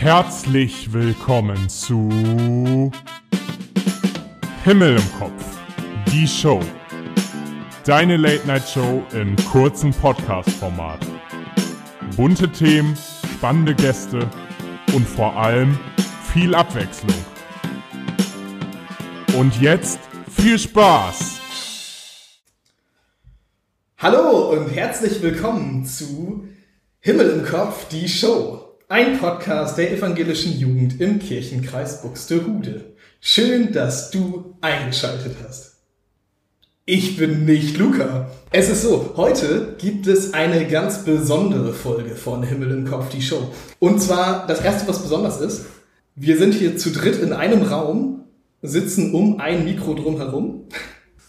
Herzlich willkommen zu Himmel im Kopf, die Show. Deine Late-Night-Show im kurzen Podcast-Format. Bunte Themen, spannende Gäste und vor allem viel Abwechslung. Und jetzt viel Spaß! Hallo und herzlich willkommen zu Himmel im Kopf, die Show. Ein Podcast der evangelischen Jugend im Kirchenkreis Buxtehude. Schön, dass du eingeschaltet hast. Ich bin nicht Luca. Es ist so, heute gibt es eine ganz besondere Folge von Himmel im Kopf, die Show. Und zwar, das erste, was besonders ist, wir sind hier zu dritt in einem Raum, sitzen um ein Mikro drumherum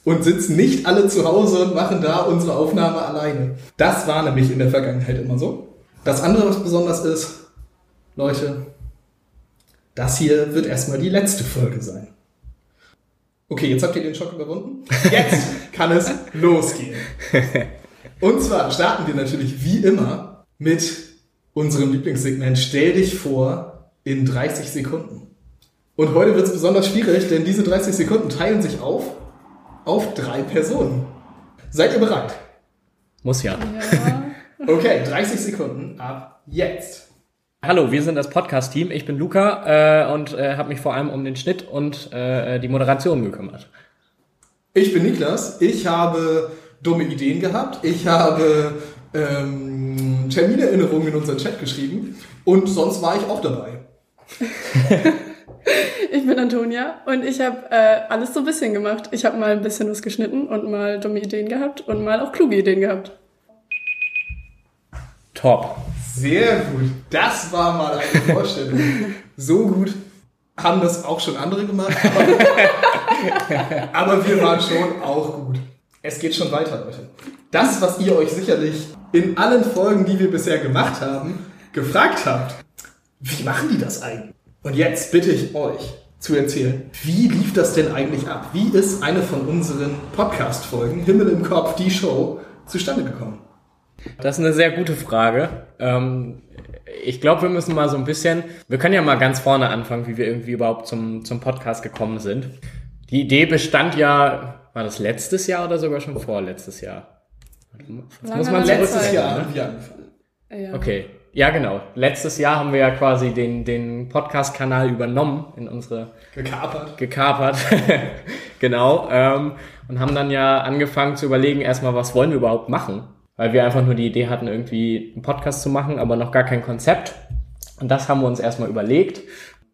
und sitzen nicht alle zu Hause und machen da unsere Aufnahme alleine. Das war nämlich in der Vergangenheit immer so. Das andere, was besonders ist, Leute, das hier wird erstmal die letzte Folge sein. Okay, jetzt habt ihr den Schock überwunden. Jetzt kann es losgehen. Und zwar starten wir natürlich wie immer mit unserem Lieblingssegment Stell dich vor in 30 Sekunden. Und heute wird es besonders schwierig, denn diese 30 Sekunden teilen sich auf auf drei Personen. Seid ihr bereit? Muss ja. ja. Okay, 30 Sekunden ab jetzt. Hallo, wir sind das Podcast-Team. Ich bin Luca äh, und äh, habe mich vor allem um den Schnitt und äh, die Moderation gekümmert. Ich bin Niklas. Ich habe dumme Ideen gehabt. Ich habe ähm, Terminerinnerungen in unseren Chat geschrieben. Und sonst war ich auch dabei. ich bin Antonia und ich habe äh, alles so ein bisschen gemacht. Ich habe mal ein bisschen was geschnitten und mal dumme Ideen gehabt und mal auch kluge Ideen gehabt. Top. Sehr gut. Das war mal eine Vorstellung. so gut haben das auch schon andere gemacht. Aber, wir waren schon auch gut. Es geht schon weiter, Leute. Das, was ihr euch sicherlich in allen Folgen, die wir bisher gemacht haben, gefragt habt. Wie machen die das eigentlich? Und jetzt bitte ich euch zu erzählen, wie lief das denn eigentlich ab? Wie ist eine von unseren Podcast-Folgen, Himmel im Kopf, die Show, zustande gekommen? Das ist eine sehr gute Frage. Ähm, ich glaube, wir müssen mal so ein bisschen, wir können ja mal ganz vorne anfangen, wie wir irgendwie überhaupt zum, zum Podcast gekommen sind. Die Idee bestand ja, war das letztes Jahr oder sogar schon vorletztes Jahr? Das muss man letztes Jahr ne? angefangen. Ja. Okay. Ja, genau. Letztes Jahr haben wir ja quasi den, den Podcast-Kanal übernommen in unsere... Gekapert. Gekapert. genau. Ähm, und haben dann ja angefangen zu überlegen, erstmal, was wollen wir überhaupt machen? Weil wir einfach nur die Idee hatten, irgendwie einen Podcast zu machen, aber noch gar kein Konzept. Und das haben wir uns erstmal überlegt.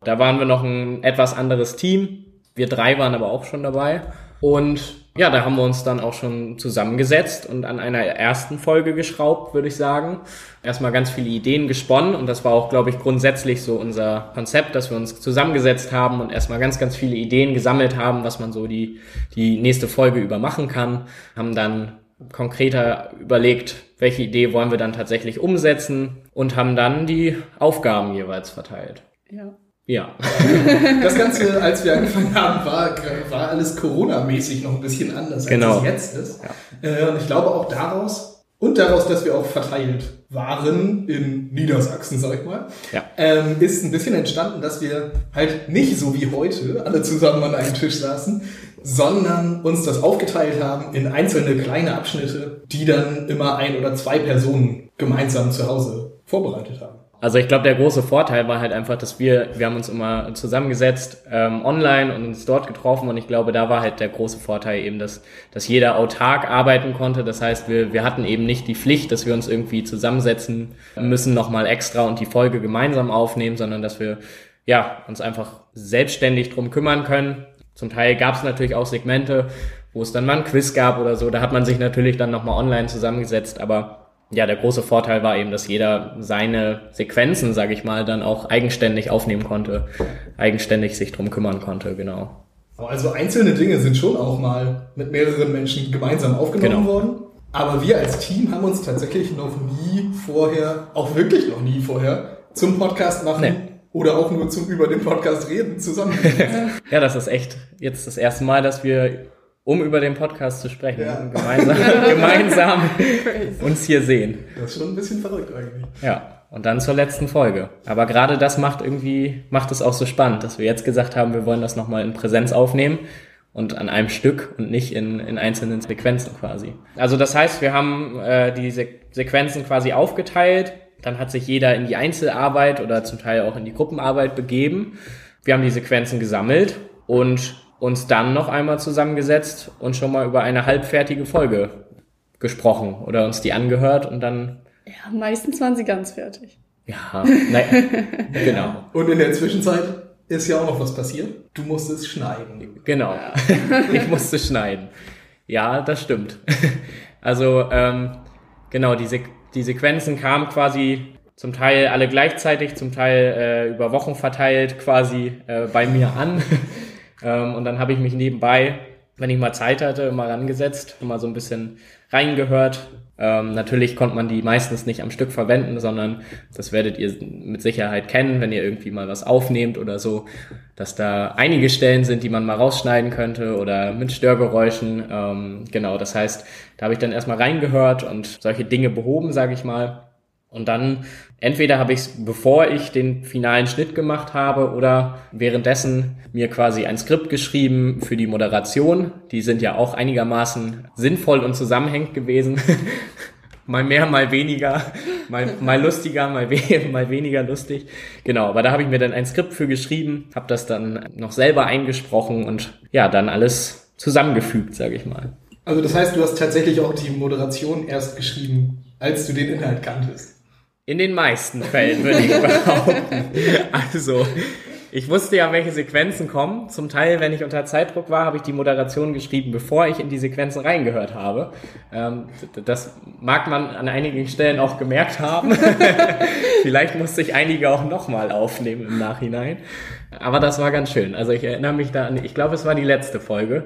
Da waren wir noch ein etwas anderes Team. Wir drei waren aber auch schon dabei. Und ja, da haben wir uns dann auch schon zusammengesetzt und an einer ersten Folge geschraubt, würde ich sagen. Erstmal ganz viele Ideen gesponnen und das war auch, glaube ich, grundsätzlich so unser Konzept, dass wir uns zusammengesetzt haben und erstmal ganz, ganz viele Ideen gesammelt haben, was man so die, die nächste Folge über machen kann. Haben dann konkreter überlegt, welche Idee wollen wir dann tatsächlich umsetzen und haben dann die Aufgaben jeweils verteilt. Ja. Ja. Das Ganze, als wir angefangen haben, war, war alles Corona-mäßig noch ein bisschen anders, als genau. es jetzt ist. Ja. Und ich glaube auch daraus und daraus, dass wir auch verteilt waren in Niedersachsen, sag ich mal, ja. ähm, ist ein bisschen entstanden, dass wir halt nicht so wie heute alle zusammen an einem Tisch saßen, sondern uns das aufgeteilt haben in einzelne kleine Abschnitte, die dann immer ein oder zwei Personen gemeinsam zu Hause vorbereitet haben. Also ich glaube, der große Vorteil war halt einfach, dass wir, wir haben uns immer zusammengesetzt ähm, online und uns dort getroffen und ich glaube, da war halt der große Vorteil eben, dass, dass jeder autark arbeiten konnte. Das heißt, wir, wir hatten eben nicht die Pflicht, dass wir uns irgendwie zusammensetzen müssen, nochmal extra und die Folge gemeinsam aufnehmen, sondern dass wir ja uns einfach selbstständig drum kümmern können, zum Teil gab es natürlich auch Segmente, wo es dann mal ein Quiz gab oder so. Da hat man sich natürlich dann nochmal online zusammengesetzt. Aber ja, der große Vorteil war eben, dass jeder seine Sequenzen, sage ich mal, dann auch eigenständig aufnehmen konnte, eigenständig sich drum kümmern konnte, genau. Also einzelne Dinge sind schon auch mal mit mehreren Menschen gemeinsam aufgenommen genau. worden. Aber wir als Team haben uns tatsächlich noch nie vorher, auch wirklich noch nie vorher, zum Podcast machen nee oder auch nur zum über den Podcast reden zusammen. ja, das ist echt jetzt das erste Mal, dass wir um über den Podcast zu sprechen. Ja. Gemeinsam, gemeinsam uns hier sehen. Das ist schon ein bisschen verrückt eigentlich. Ja, und dann zur letzten Folge. Aber gerade das macht irgendwie, macht es auch so spannend, dass wir jetzt gesagt haben, wir wollen das nochmal in Präsenz aufnehmen und an einem Stück und nicht in, in einzelnen Sequenzen quasi. Also das heißt, wir haben äh, die Se Sequenzen quasi aufgeteilt, dann hat sich jeder in die Einzelarbeit oder zum Teil auch in die Gruppenarbeit begeben. Wir haben die Sequenzen gesammelt und uns dann noch einmal zusammengesetzt und schon mal über eine halbfertige Folge gesprochen oder uns die angehört und dann Ja, meistens waren sie ganz fertig. ja, naja, genau, Und in der Zwischenzeit ist ja auch noch was passiert. Du musst es schneiden. genau. ich musste schneiden. Ja, das stimmt. Also, ähm, genau, die, Se die Sequenzen kamen quasi zum Teil alle gleichzeitig, zum Teil äh, über Wochen verteilt quasi äh, bei mir an. ähm, und dann habe ich mich nebenbei, wenn ich mal Zeit hatte, immer rangesetzt, immer so ein bisschen reingehört. Ähm, natürlich konnte man die meistens nicht am Stück verwenden, sondern das werdet ihr mit Sicherheit kennen, wenn ihr irgendwie mal was aufnehmt oder so, dass da einige Stellen sind, die man mal rausschneiden könnte oder mit Störgeräuschen. Ähm, genau, das heißt, da habe ich dann erstmal reingehört und solche Dinge behoben, sage ich mal. Und dann entweder habe ich es, bevor ich den finalen Schnitt gemacht habe, oder währenddessen mir quasi ein Skript geschrieben für die Moderation. Die sind ja auch einigermaßen sinnvoll und zusammenhängend gewesen. mal mehr, mal weniger, mal, mal lustiger, mal, we mal weniger lustig. Genau, aber da habe ich mir dann ein Skript für geschrieben, habe das dann noch selber eingesprochen und ja, dann alles zusammengefügt, sage ich mal. Also das heißt, du hast tatsächlich auch die Moderation erst geschrieben, als du den Inhalt kanntest. In den meisten Fällen würde ich behaupten. Also, ich wusste ja, welche Sequenzen kommen. Zum Teil, wenn ich unter Zeitdruck war, habe ich die Moderation geschrieben, bevor ich in die Sequenzen reingehört habe. Ähm, das mag man an einigen Stellen auch gemerkt haben. Vielleicht musste ich einige auch nochmal aufnehmen im Nachhinein. Aber das war ganz schön. Also ich erinnere mich da an, ich glaube, es war die letzte Folge.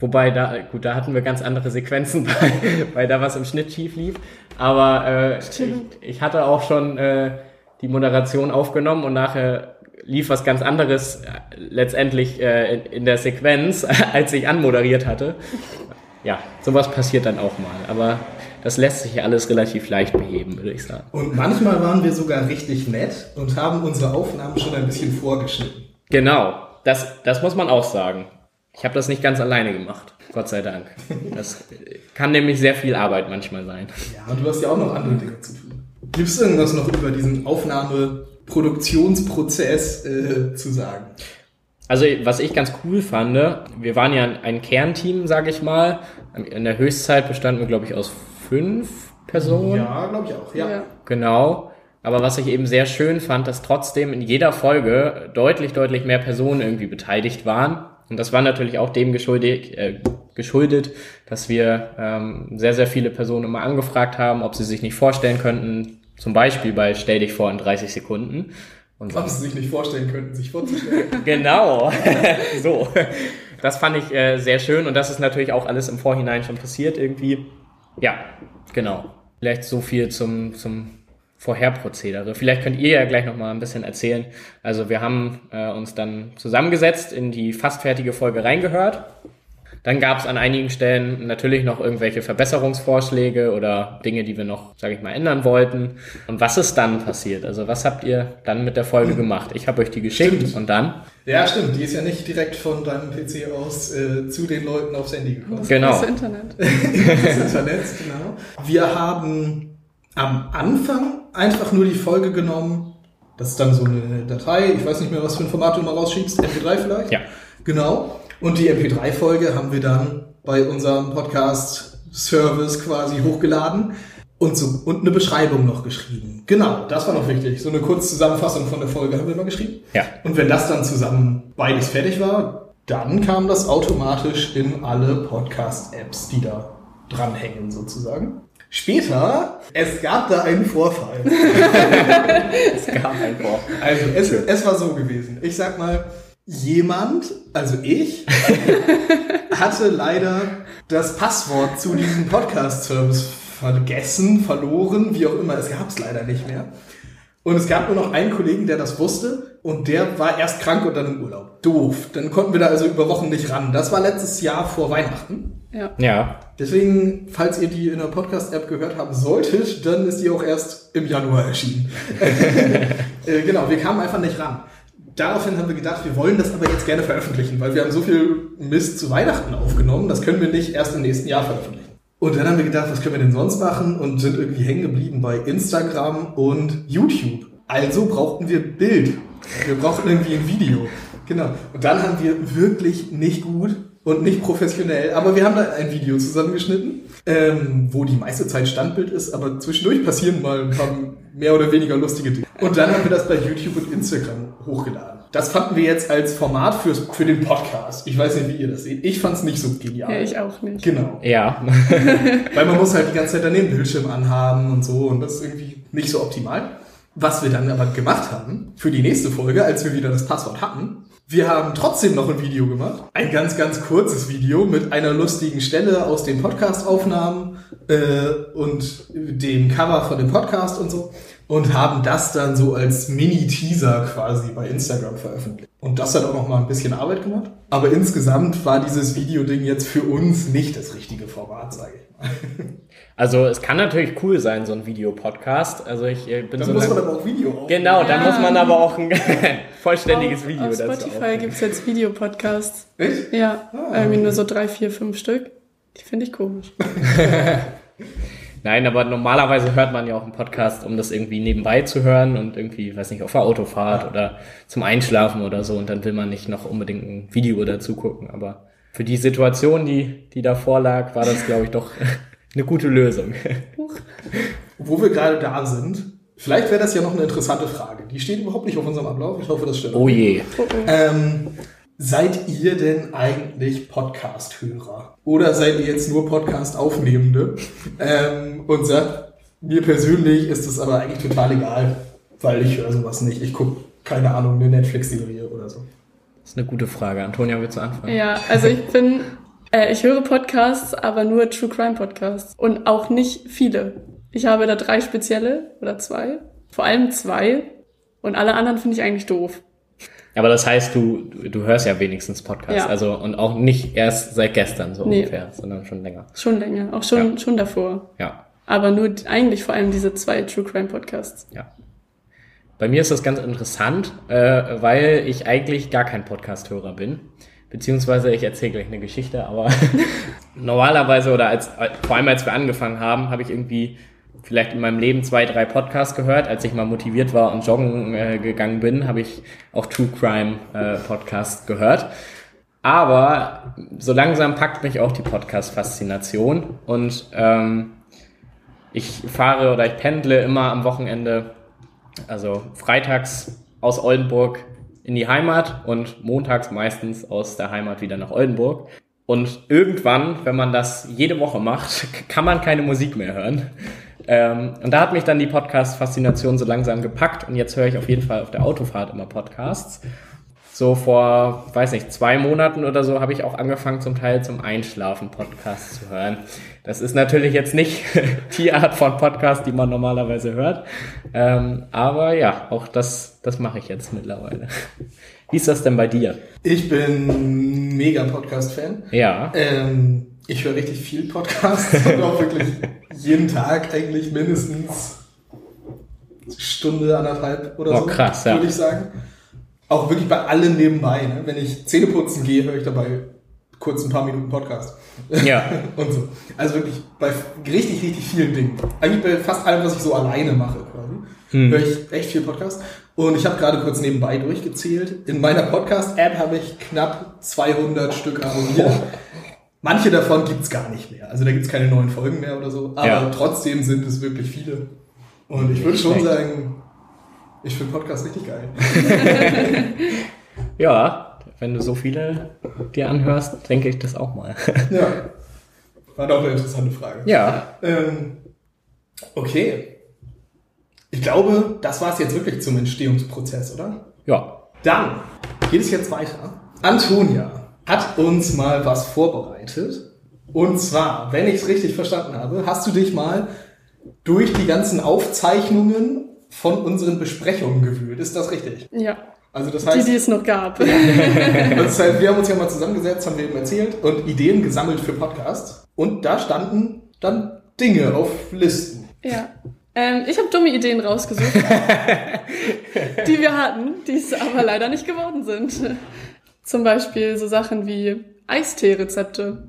Wobei da, gut, da hatten wir ganz andere Sequenzen, weil, weil da was im Schnitt schief lief. Aber äh, ich, ich hatte auch schon äh, die Moderation aufgenommen und nachher lief was ganz anderes äh, letztendlich äh, in, in der Sequenz, als ich anmoderiert hatte. Ja, sowas passiert dann auch mal. Aber das lässt sich ja alles relativ leicht beheben, würde ich sagen. Und manchmal waren wir sogar richtig nett und haben unsere Aufnahmen schon ein bisschen vorgeschnitten. Genau, das, das muss man auch sagen. Ich habe das nicht ganz alleine gemacht, Gott sei Dank. Das kann nämlich sehr viel Arbeit manchmal sein. Ja, und du hast ja auch noch andere Dinge zu tun. Gibt es irgendwas noch über diesen Aufnahmeproduktionsprozess äh, zu sagen? Also was ich ganz cool fand, wir waren ja ein Kernteam, sage ich mal. In der Höchstzeit bestanden wir, glaube ich, aus fünf Personen. Ja, glaube ich auch. Ja. Ja. Genau. Aber was ich eben sehr schön fand, dass trotzdem in jeder Folge deutlich, deutlich mehr Personen irgendwie beteiligt waren. Und das war natürlich auch dem geschuldet, äh, geschuldet dass wir ähm, sehr, sehr viele Personen immer angefragt haben, ob sie sich nicht vorstellen könnten, zum Beispiel bei Stell dich vor in 30 Sekunden. Und Ob sie sich nicht vorstellen könnten, sich vorzustellen. Genau. so. Das fand ich äh, sehr schön und das ist natürlich auch alles im Vorhinein schon passiert irgendwie. Ja, genau. Vielleicht so viel zum, zum Vorherprozedere. Vielleicht könnt ihr ja gleich noch mal ein bisschen erzählen. Also wir haben äh, uns dann zusammengesetzt, in die fast fertige Folge reingehört. Dann gab es an einigen Stellen natürlich noch irgendwelche Verbesserungsvorschläge oder Dinge, die wir noch, sage ich mal, ändern wollten. Und was ist dann passiert? Also was habt ihr dann mit der Folge gemacht? Ich habe euch die geschickt Stimmt. und dann? Ja, stimmt. Die ist ja nicht direkt von deinem PC aus äh, zu den Leuten aufs Handy gekommen. Genau. Das Internet. Das Internet, genau. Wir haben am Anfang einfach nur die Folge genommen. Das ist dann so eine Datei. Ich weiß nicht mehr, was für ein Format du mal rausschiebst. MP3 vielleicht? Ja. Genau. Und die MP3-Folge haben wir dann bei unserem Podcast-Service quasi hochgeladen und, so, und eine Beschreibung noch geschrieben. Genau, das war noch wichtig. So eine kurze Zusammenfassung von der Folge haben wir mal geschrieben. Ja. Und wenn das dann zusammen beides fertig war, dann kam das automatisch in alle Podcast-Apps, die da dranhängen sozusagen. Später, es gab da einen Vorfall. Es gab ein Wort. Also es, es war so gewesen. Ich sag mal, jemand, also ich, hatte leider das Passwort zu diesem Podcast-Service vergessen, verloren, wie auch immer. Es gab es leider nicht mehr. Und es gab nur noch einen Kollegen, der das wusste und der war erst krank und dann im Urlaub. Doof. Dann konnten wir da also über Wochen nicht ran. Das war letztes Jahr vor Weihnachten. Ja. Ja. Deswegen, falls ihr die in der Podcast-App gehört haben solltet, dann ist die auch erst im Januar erschienen. äh, genau, wir kamen einfach nicht ran. Daraufhin haben wir gedacht, wir wollen das aber jetzt gerne veröffentlichen, weil wir haben so viel Mist zu Weihnachten aufgenommen, das können wir nicht erst im nächsten Jahr veröffentlichen. Und dann haben wir gedacht, was können wir denn sonst machen und sind irgendwie hängen geblieben bei Instagram und YouTube. Also brauchten wir Bild. Wir brauchten irgendwie ein Video. Genau. Und dann haben wir wirklich nicht gut und nicht professionell, aber wir haben da ein Video zusammengeschnitten, ähm, wo die meiste Zeit Standbild ist, aber zwischendurch passieren mal ein paar mehr oder weniger lustige Dinge. Und dann haben wir das bei YouTube und Instagram hochgeladen. Das fanden wir jetzt als Format fürs, für den Podcast. Ich weiß nicht, wie ihr das seht. Ich fand es nicht so genial. ja, ich auch nicht. Genau. Ja. Weil man muss halt die ganze Zeit dann den Bildschirm anhaben und so und das ist irgendwie nicht so optimal. Was wir dann aber gemacht haben für die nächste Folge, als wir wieder das Passwort hatten, wir haben trotzdem noch ein Video gemacht. Ein ganz, ganz kurzes Video mit einer lustigen Stelle aus den Podcast-Aufnahmen äh, und dem Cover von dem Podcast und so. Und haben das dann so als Mini-Teaser quasi bei Instagram veröffentlicht. Und das hat auch noch mal ein bisschen Arbeit gemacht. Aber insgesamt war dieses Videoding jetzt für uns nicht das richtige Format, sage ich mal. Also es kann natürlich cool sein, so ein Videopodcast. Also ich äh, bin Dann so muss lang- man aber auch Video aufnehmen. Genau, dann Ja. muss man aber auch ein vollständiges Auf- Video Auf dazu Spotify aufnehmen. gibt's jetzt Videopodcasts. Echt? Ja, Ah, irgendwie okay. nur so drei, vier, fünf Stück. Die finde ich komisch. Nein, aber normalerweise hört man ja auch einen Podcast, um das irgendwie nebenbei zu hören und irgendwie, weiß nicht, auf der Autofahrt oder zum Einschlafen oder so und dann will man nicht noch unbedingt ein Video dazu gucken. Aber für die Situation, die, die davor lag, war das, glaube ich, doch eine gute Lösung. Wo wir gerade da sind, vielleicht wäre das ja noch eine interessante Frage. Die steht überhaupt nicht auf unserem Ablauf. Ich hoffe, das stimmt. Oh je. Ähm, seid ihr denn eigentlich Podcast-Hörer? Oder seid ihr jetzt nur Podcast-Aufnehmende? ähm, und sagt, mir persönlich ist es aber eigentlich total egal, weil ich höre sowas nicht. Ich gucke, keine Ahnung, eine Netflix-Serie oder so. Das ist eine gute Frage. Antonia, willst du anfangen? Ja, also ich bin, äh, ich höre Podcasts, aber nur True Crime Podcasts. Und auch nicht viele. Ich habe da drei spezielle oder zwei. Vor allem zwei. Und alle anderen finde ich eigentlich doof. Aber das heißt, du, du, hörst ja wenigstens Podcasts. Ja. Also, und auch nicht erst seit gestern so Nee. ungefähr, sondern schon länger. Schon länger, auch schon, Ja. schon davor. Ja. Aber nur eigentlich vor allem diese zwei True Crime Podcasts. Ja. Bei mir ist das ganz interessant, äh, weil ich eigentlich gar kein Podcast-Hörer bin. Beziehungsweise ich erzähle gleich eine Geschichte, aber normalerweise oder als, vor allem als wir angefangen haben, habe ich irgendwie vielleicht in meinem Leben zwei, drei Podcasts gehört. Als ich mal motiviert war und joggen äh, gegangen bin, habe ich auch True Crime äh, Podcast gehört. Aber so langsam packt mich auch die Podcast-Faszination und ähm, ich fahre oder ich pendle immer am Wochenende, also freitags aus Oldenburg in die Heimat und montags meistens aus der Heimat wieder nach Oldenburg. Und irgendwann, wenn man das jede Woche macht, kann man keine Musik mehr hören. Ähm, und da hat mich dann die Podcast-Faszination so langsam gepackt und jetzt höre ich auf jeden Fall auf der Autofahrt immer Podcasts. So vor, weiß nicht, zwei Monaten oder so habe ich auch angefangen, zum Teil zum Einschlafen Podcasts zu hören. Das ist natürlich jetzt nicht die Art von Podcast, die man normalerweise hört. Ähm, aber ja, auch das, das mache ich jetzt mittlerweile. Wie ist das denn bei dir? Ich bin mega Podcast-Fan. Ja. Ähm, ich höre richtig viel Podcasts und auch wirklich jeden Tag eigentlich mindestens Stunde, anderthalb oder Oh, so. krass, ja. Würde ich sagen. Auch wirklich bei allem nebenbei. Ne? Wenn ich Zähne putzen gehe, höre ich dabei kurz ein paar Minuten Podcast. Ja. und so. Also wirklich bei richtig, richtig vielen Dingen. Eigentlich bei fast allem, was ich so alleine mache quasi, höre ich echt viel Podcast. Und ich habe gerade kurz nebenbei durchgezählt. In meiner Podcast-App habe ich knapp 200 Stück abonniert. Manche davon gibt's gar nicht mehr. Also da gibt's keine neuen Folgen mehr oder so. Aber Ja. trotzdem sind es wirklich viele. Und ich würde schon schlecht. sagen, ich finde Podcast richtig geil. Ja, wenn du so viele dir anhörst, denke ich das auch mal. ja. War doch eine interessante Frage. Ja. Ähm, okay. Ich glaube, das war es jetzt wirklich zum Entstehungsprozess, oder? Ja. Dann geht es jetzt weiter. Antonia hat uns mal was vorbereitet. Und zwar, wenn ich es richtig verstanden habe, hast du dich mal durch die ganzen Aufzeichnungen von unseren Besprechungen gewühlt. Ist das richtig? Ja, Also das die, heißt, die es noch gab. das heißt, wir haben uns ja mal zusammengesetzt, haben wir eben erzählt und Ideen gesammelt für Podcasts. Und da standen dann Dinge auf Listen. Ja. Ähm, ich habe dumme Ideen rausgesucht, die wir hatten, die es aber leider nicht geworden sind. Zum Beispiel so Sachen wie Eistee-Rezepte.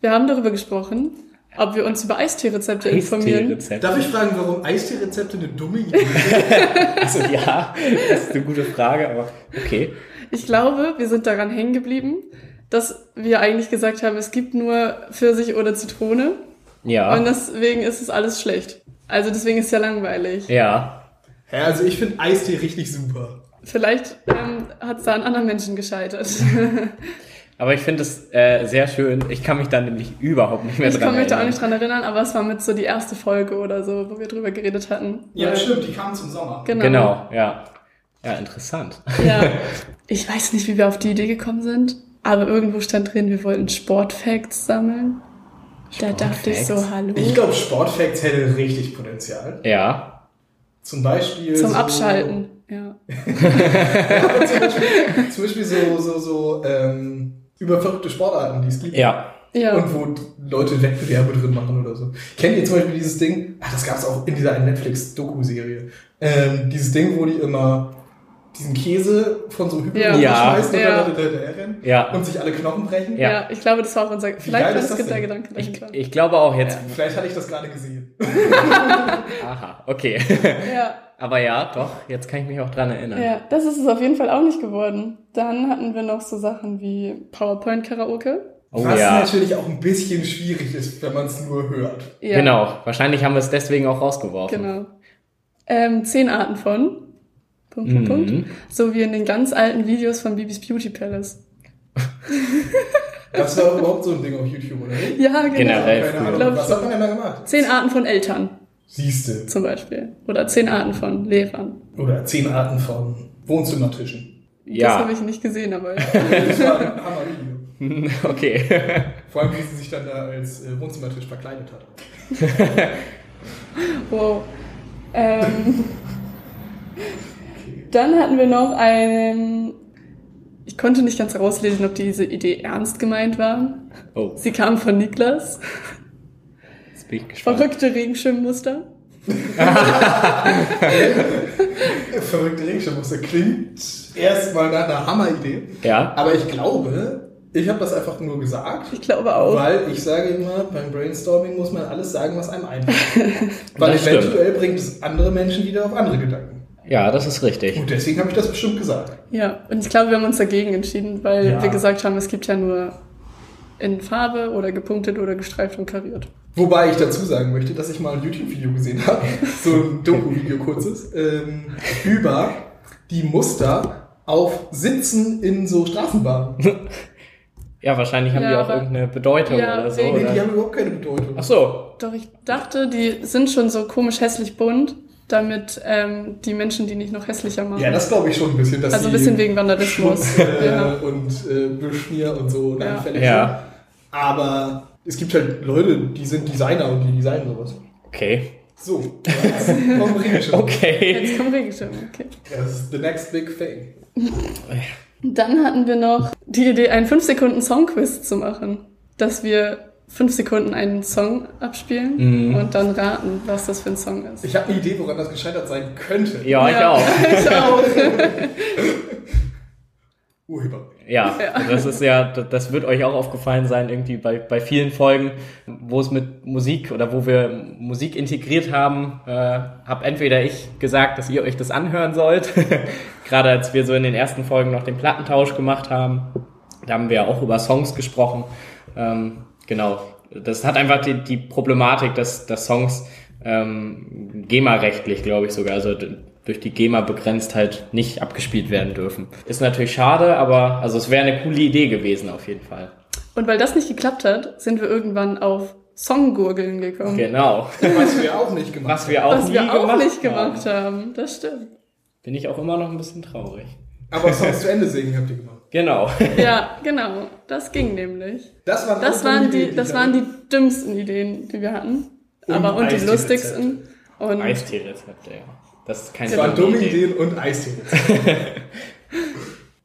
Wir haben darüber gesprochen, ob wir uns über Eistee-Rezepte informieren. Eistee-Rezept. Darf ich fragen, warum Eistee-Rezepte eine dumme Idee sind? Also ja, das ist eine gute Frage, aber okay. Ich glaube, wir sind daran hängen geblieben, dass wir eigentlich gesagt haben, es gibt nur Pfirsich oder Zitrone Ja. und deswegen ist es alles schlecht. Also deswegen ist es ja langweilig. ja. Ja, also ich finde Eistee richtig super. Vielleicht ähm, hat es da an anderen Menschen gescheitert. Aber ich finde es äh, sehr schön. Ich kann mich da nämlich überhaupt nicht mehr Ich dran kann mich da auch erinnern. nicht dran erinnern, aber es war mit so die erste Folge oder so, wo wir drüber geredet hatten. Ja, Weil- stimmt, die kamen zum Sommer. Genau. Genau, ja. Ja, interessant. Ja. Ich weiß nicht, wie wir auf die Idee gekommen sind, aber irgendwo stand drin, wir wollten Sportfacts sammeln. Da dachte ich so, hallo. Ich glaube, Sportfacts hätte richtig Potenzial. Ja. Zum Beispiel. Zum so, Abschalten. Ja. Ja, zum Beispiel, zum Beispiel so, so, so ähm, über verrückte Sportarten, die es gibt. Ja. Ja. Und wo Leute Wettbewerbe drin machen oder so. Kennt ihr zum Beispiel dieses Ding? Ach, das gab es auch in dieser Netflix-Doku-Serie. Ähm, dieses Ding, wo die immer diesen Käse von so einem Hügel Ja. Ja. schmeißen und Ja. dann hinterher rennen Ja. und sich alle Knochen brechen. Ja. ja. ich glaube, das war auch unser. Vielleicht war das das der? Gedanke Ich, dahinter. ich glaube auch jetzt. Vielleicht hatte ich das gerade gesehen. Aha, okay. Ja. Aber ja, doch, jetzt kann ich mich auch dran erinnern. ja, das ist es auf jeden Fall auch nicht geworden. Dann hatten wir noch so Sachen wie PowerPoint-Karaoke. Oh Was ja. natürlich auch ein bisschen schwierig ist, wenn man es nur hört. Ja, Genau. Wahrscheinlich haben wir es deswegen auch rausgeworfen. Genau. Ähm, zehn Arten von. Punkt, Punkt, Punkt. Mhm. So wie in den ganz alten Videos von Bibis Beauty Palace. Das war überhaupt so ein Ding auf YouTube, oder nicht? Ja, genau. Generell. Keine Ahnung. glaub Was hat man denn da gemacht? Zehn Arten von Eltern Siehste. zum Beispiel. Oder zehn Arten von Lehrern. Oder zehn Arten von Wohnzimmertischen. Das Ja. habe ich nicht gesehen, aber Das war ein Hammer-Video. Okay. Vor allem, wie sie sich dann da als äh, Wohnzimmertisch verkleidet hat. wow. Ähm, dann hatten wir noch einen. Ich konnte nicht ganz rauslesen, ob diese Idee ernst gemeint war. Oh, Sie kam von Niklas. jetzt bin ich gespannt. Verrückte Regenschirmmuster. Verrückte Regenschirmmuster klingt erstmal nach einer Hammer-Idee. Ja. Aber ich glaube, ich habe das einfach nur gesagt. Ich glaube auch. Weil ich sage immer, beim Brainstorming muss man alles sagen, was einem einfällt. Weil Das stimmt. eventuell bringt es andere Menschen wieder auf andere Gedanken. Ja, das ist richtig. Und deswegen habe ich das bestimmt gesagt. Ja, und ich glaube, wir haben uns dagegen entschieden, weil Ja. wir gesagt haben, es gibt ja nur in Farbe oder gepunktet oder gestreift und kariert. Wobei ich dazu sagen möchte, dass ich mal ein YouTube-Video gesehen habe, so ein Doku-Video kurzes, ähm, über die Muster auf Sitzen in so Straßenbahnen. Ja, wahrscheinlich haben Ja, die auch irgendeine Bedeutung Ja, oder so. Nee, die Oder? haben überhaupt keine Bedeutung. Ach so. Doch, ich dachte, die sind schon so komisch hässlich bunt, damit ähm, die Menschen die nicht noch hässlicher machen. Ja, das glaube ich schon ein bisschen. Dass also ein bisschen wegen Vandalismus. Schmutz äh, ja. und äh, Beschmier und so Ja. anfällig Ja. sind. Aber es gibt halt Leute, die sind Designer und die designen sowas. Okay. So, jetzt kommen Regenschirme. Okay. Jetzt kommen Regenschirme, okay. Das ist the next big thing. Dann hatten wir noch die Idee, einen 5-Sekunden-Song-Quiz zu machen. Dass wir 5 Sekunden einen Song abspielen Mhm. und dann raten, was das für ein Song ist. Ich habe eine Idee, woran das gescheitert sein könnte. Ja, ich auch. ich auch. Urheber. Ja, das ist ja, das wird euch auch aufgefallen sein, irgendwie bei, bei vielen Folgen, wo es mit Musik oder wo wir Musik integriert haben, äh, habe entweder ich gesagt, dass ihr euch das anhören sollt, gerade als wir so in den ersten Folgen noch den Plattentausch gemacht haben, da haben wir ja auch über Songs gesprochen. Ähm, genau, das hat einfach die, die Problematik, dass, dass Songs ähm, GEMA-rechtlich, glaube ich sogar, also durch die GEMA-Begrenztheit nicht abgespielt werden dürfen. Ist natürlich schade, aber also es wäre eine coole Idee gewesen auf jeden Fall. Und weil das nicht geklappt hat, sind wir irgendwann auf Songgurgeln gekommen. Genau. Was wir auch nicht gemacht Was wir auch Was nie wir auch gemacht nicht gemacht haben. haben. Das stimmt. Bin ich auch immer noch ein bisschen traurig. haben. Aber Songs zu Ende singen habt ihr gemacht. Genau. Ja, genau. Das ging nämlich. Das waren, Das waren Ideen, die, das waren die dümmsten Ideen, die wir hatten. Und Aber und die Eistee-Rezepte. lustigsten. Und Eistee-Rezepte, ja. Das ist keine Es waren dumme dumme Idee. Ideen und Eistee.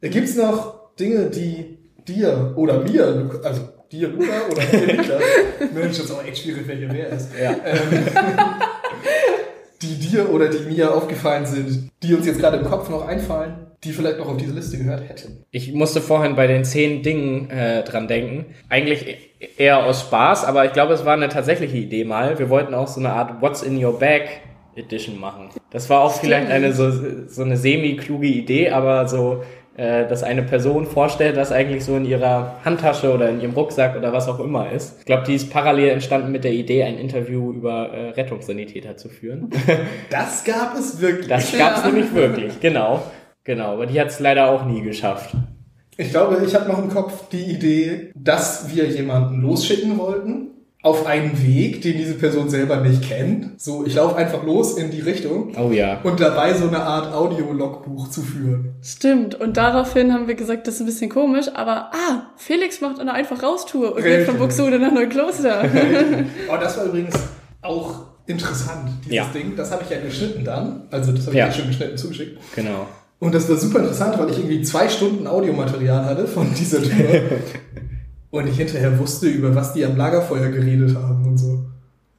Gibt es noch Dinge, die dir oder mir, also dir, Luca, oder dir, Niklas, Mensch, das ist auch echt schwierig, wer hier wer ist, Ja. ähm, die dir oder die mir aufgefallen sind, die uns jetzt gerade im Kopf noch einfallen, die vielleicht noch auf diese Liste gehört hätten. Ich musste vorhin bei den zehn Dingen äh, dran denken. Eigentlich eher aus Spaß, aber ich glaube, es war eine tatsächliche Idee mal. Wir wollten auch so eine Art What's in your bag Edition machen. Das war auch vielleicht eine so, so eine semi-kluge Idee, aber so, äh, dass eine Person vorstellt, was eigentlich so in ihrer Handtasche oder in ihrem Rucksack oder was auch immer ist. Ich glaube, die ist parallel entstanden mit der Idee, ein Interview über äh, Rettungssanitäter zu führen. Das gab es wirklich. Das gab's nämlich wirklich, genau. Genau, aber die hat es leider auch nie geschafft. Ich glaube, ich habe noch im Kopf die Idee, dass wir jemanden losschicken wollten auf einen Weg, den diese Person selber nicht kennt. So, ich laufe einfach los in die Richtung Oh ja. und dabei so eine Art Audio-Logbuch zu führen. Stimmt. Und daraufhin haben wir gesagt, das ist ein bisschen komisch, aber ah, Felix macht eine einfach Raustour und geht von. Buxtehude nach Neukloster. Oh, das war übrigens auch interessant, dieses Ja. Ding. Das habe ich ja geschnitten dann. Also das habe ich Ja. ja schon geschnitten zugeschickt. Genau. Und das war super interessant, weil ich irgendwie zwei Stunden Audiomaterial hatte von dieser Tour. und ich hinterher wusste, über was die am Lagerfeuer geredet haben und so.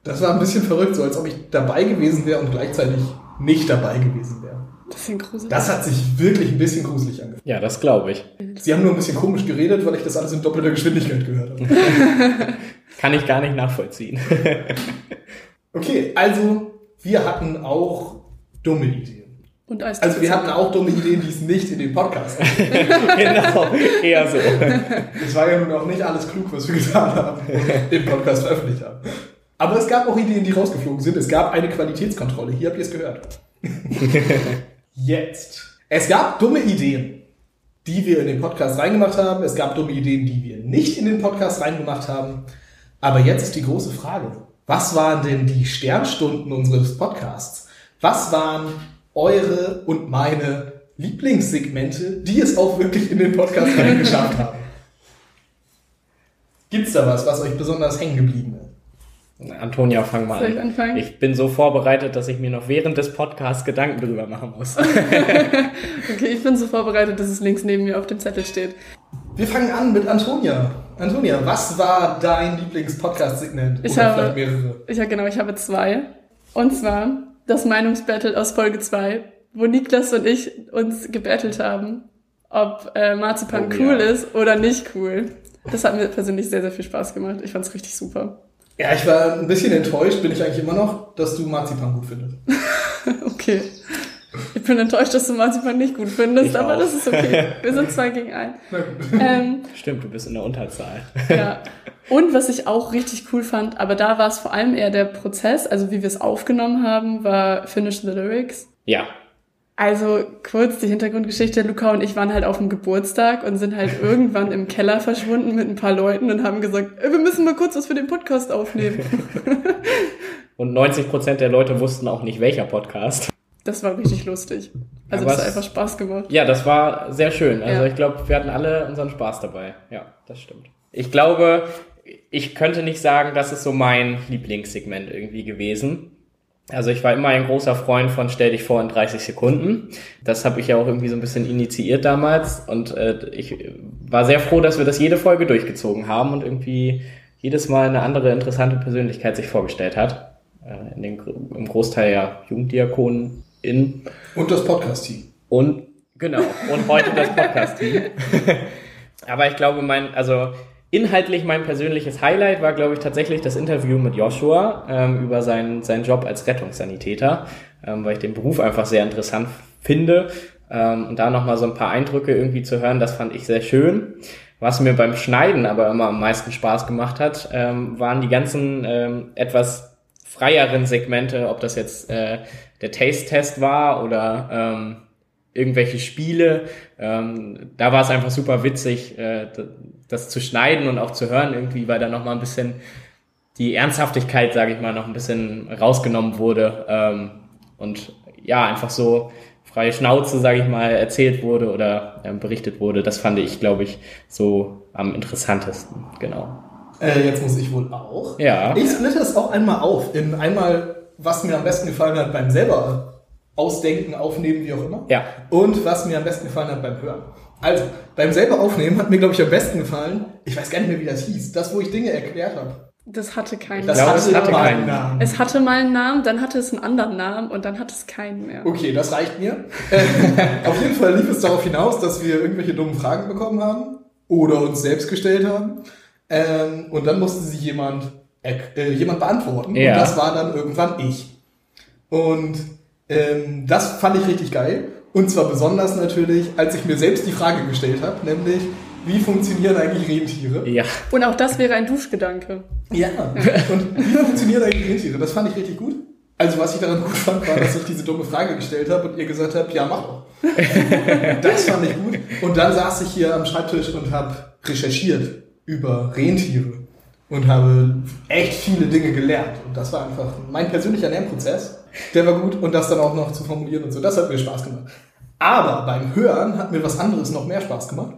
Das war ein bisschen verrückt, so als ob ich dabei gewesen wäre und gleichzeitig nicht dabei gewesen wäre. Das sind gruselig. Das hat sich wirklich ein bisschen gruselig angefühlt. Ja, das glaube ich. Sie haben nur ein bisschen komisch geredet, weil ich das alles in doppelter Geschwindigkeit gehört habe. Kann ich gar nicht nachvollziehen. Okay, also wir hatten auch dumme Ideen. Und Eis Also wir hatten auch dumme Ideen, die es nicht in den Podcast gab. genau, eher so. Es war ja nun auch nicht alles klug, was wir getan haben im Podcast veröffentlicht haben. Aber es gab auch Ideen, die rausgeflogen sind. Es gab eine Qualitätskontrolle. Hier habt ihr es gehört. Jetzt. Es gab dumme Ideen, die wir in den Podcast reingemacht haben. Es gab dumme Ideen, die wir nicht in den Podcast reingemacht haben. Aber jetzt ist die große Frage. Was waren denn die Sternstunden unseres Podcasts? Was waren eure und meine Lieblingssegmente, die es auch wirklich in den Podcast reingeschafft haben? Gibt's da was, was euch besonders hängen geblieben ist? Antonia, fang mal Soll ich an. anfangen? Ich bin so vorbereitet, dass ich mir noch während des Podcasts Gedanken drüber machen muss. Okay, ich bin so vorbereitet, dass es links neben mir auf dem Zettel steht. Wir fangen an mit Antonia. Antonia, was war dein Lieblings-Podcast-Segment? Ich Oder habe- vielleicht mehrere. Ich habe genau, ich habe zwei. Und zwar das Meinungsbattle aus Folge 2, wo Niklas und ich uns gebettelt haben, ob äh, Marzipan Oh, cool ja. ist oder nicht cool. Das hat mir persönlich sehr, sehr viel Spaß gemacht. Ich fand's richtig super. Ja, ich war ein bisschen enttäuscht, bin ich eigentlich immer noch, dass du Marzipan gut findest. Okay. Ich bin enttäuscht, dass du Marzipan nicht gut findest, Ich aber auch. das ist okay. Wir sind zwei gegen ein. Ähm, Stimmt, du bist in der Unterzahl. Ja. Und was ich auch richtig cool fand, aber da war es vor allem eher der Prozess, also wie wir es aufgenommen haben, war Finish the Lyrics. Ja. Also kurz die Hintergrundgeschichte, Luca und ich waren halt auf dem Geburtstag und sind halt irgendwann im Keller verschwunden mit ein paar Leuten und haben gesagt, "Ey, wir müssen mal kurz was für den Podcast aufnehmen. Und 90% der Leute wussten auch nicht, welcher Podcast. Das war richtig lustig. Also Aber das hat einfach Spaß gemacht. Ja, das war sehr schön. Also Ja. ich glaube, wir hatten alle unseren Spaß dabei. Ja, das stimmt. Ich glaube, ich könnte nicht sagen, das ist so mein Lieblingssegment irgendwie gewesen. Also ich war immer ein großer Freund von Stell dich vor in 30 Sekunden. Das habe ich ja auch irgendwie so ein bisschen initiiert damals. Und äh, ich war sehr froh, dass wir das jede Folge durchgezogen haben und irgendwie jedes Mal eine andere interessante Persönlichkeit sich vorgestellt hat. Äh, in den, Im Großteil ja Jugenddiakonen in Und das Podcast-Team. und genau, und heute das Podcast-Team. Aber ich glaube, mein, also inhaltlich mein persönliches Highlight war, glaube ich, tatsächlich das Interview mit Joshua ähm, über seinen, seinen Job als Rettungssanitäter, ähm, weil ich den Beruf einfach sehr interessant finde. Ähm, und da nochmal so ein paar Eindrücke irgendwie zu hören, das fand ich sehr schön. Was mir beim Schneiden aber immer am meisten Spaß gemacht hat, ähm, waren die ganzen ähm, etwas freieren Segmente, ob das jetzt äh, der Taste-Test war oder ähm, irgendwelche Spiele. Ähm, da war es einfach super witzig, äh, das zu schneiden und auch zu hören irgendwie, weil da nochmal ein bisschen die Ernsthaftigkeit, sage ich mal, noch ein bisschen rausgenommen wurde ähm, und ja, einfach so freie Schnauze, sage ich mal, erzählt wurde oder ähm, berichtet wurde. Das fand ich, glaube ich, so am interessantesten, genau. Äh, jetzt muss ich wohl auch. Ja. Ich splitte es auch einmal auf in einmal, was mir am besten gefallen hat beim selber ausdenken, aufnehmen, wie auch immer. Ja. Und was mir am besten gefallen hat beim Hören. Also, beim selber Aufnehmen hat mir, glaube ich, am besten gefallen, ich weiß gar nicht mehr, wie das hieß, das, wo ich Dinge erklärt habe. Das hatte keinen Das Namen. es hatte mal keinen einen Namen. Es hatte mal einen Namen, dann hatte es einen anderen Namen und dann hat es keinen mehr. Okay, das reicht mir. Auf jeden Fall lief es darauf hinaus, dass wir irgendwelche dummen Fragen bekommen haben oder uns selbst gestellt haben. Ähm, und dann musste sie jemand, äh, jemand beantworten. Ja. Und das war dann irgendwann ich. Und ähm, das fand ich richtig geil. Und zwar besonders natürlich, als ich mir selbst die Frage gestellt habe, nämlich, wie funktionieren eigentlich Rentiere? Ja. Und auch das wäre ein Duschgedanke. Ja. Und wie funktionieren eigentlich Rentiere? Das fand ich richtig gut. Also was ich daran gut fand, war, dass ich diese dumme Frage gestellt habe und ihr gesagt habt, ja, mach doch. das fand ich gut. Und dann saß ich hier am Schreibtisch und habe recherchiert über Rentiere und habe echt viele Dinge gelernt. Und das war einfach mein persönlicher Lernprozess. Der war gut und das dann auch noch zu formulieren und so. Das hat mir Spaß gemacht. Aber beim Hören hat mir was anderes noch mehr Spaß gemacht.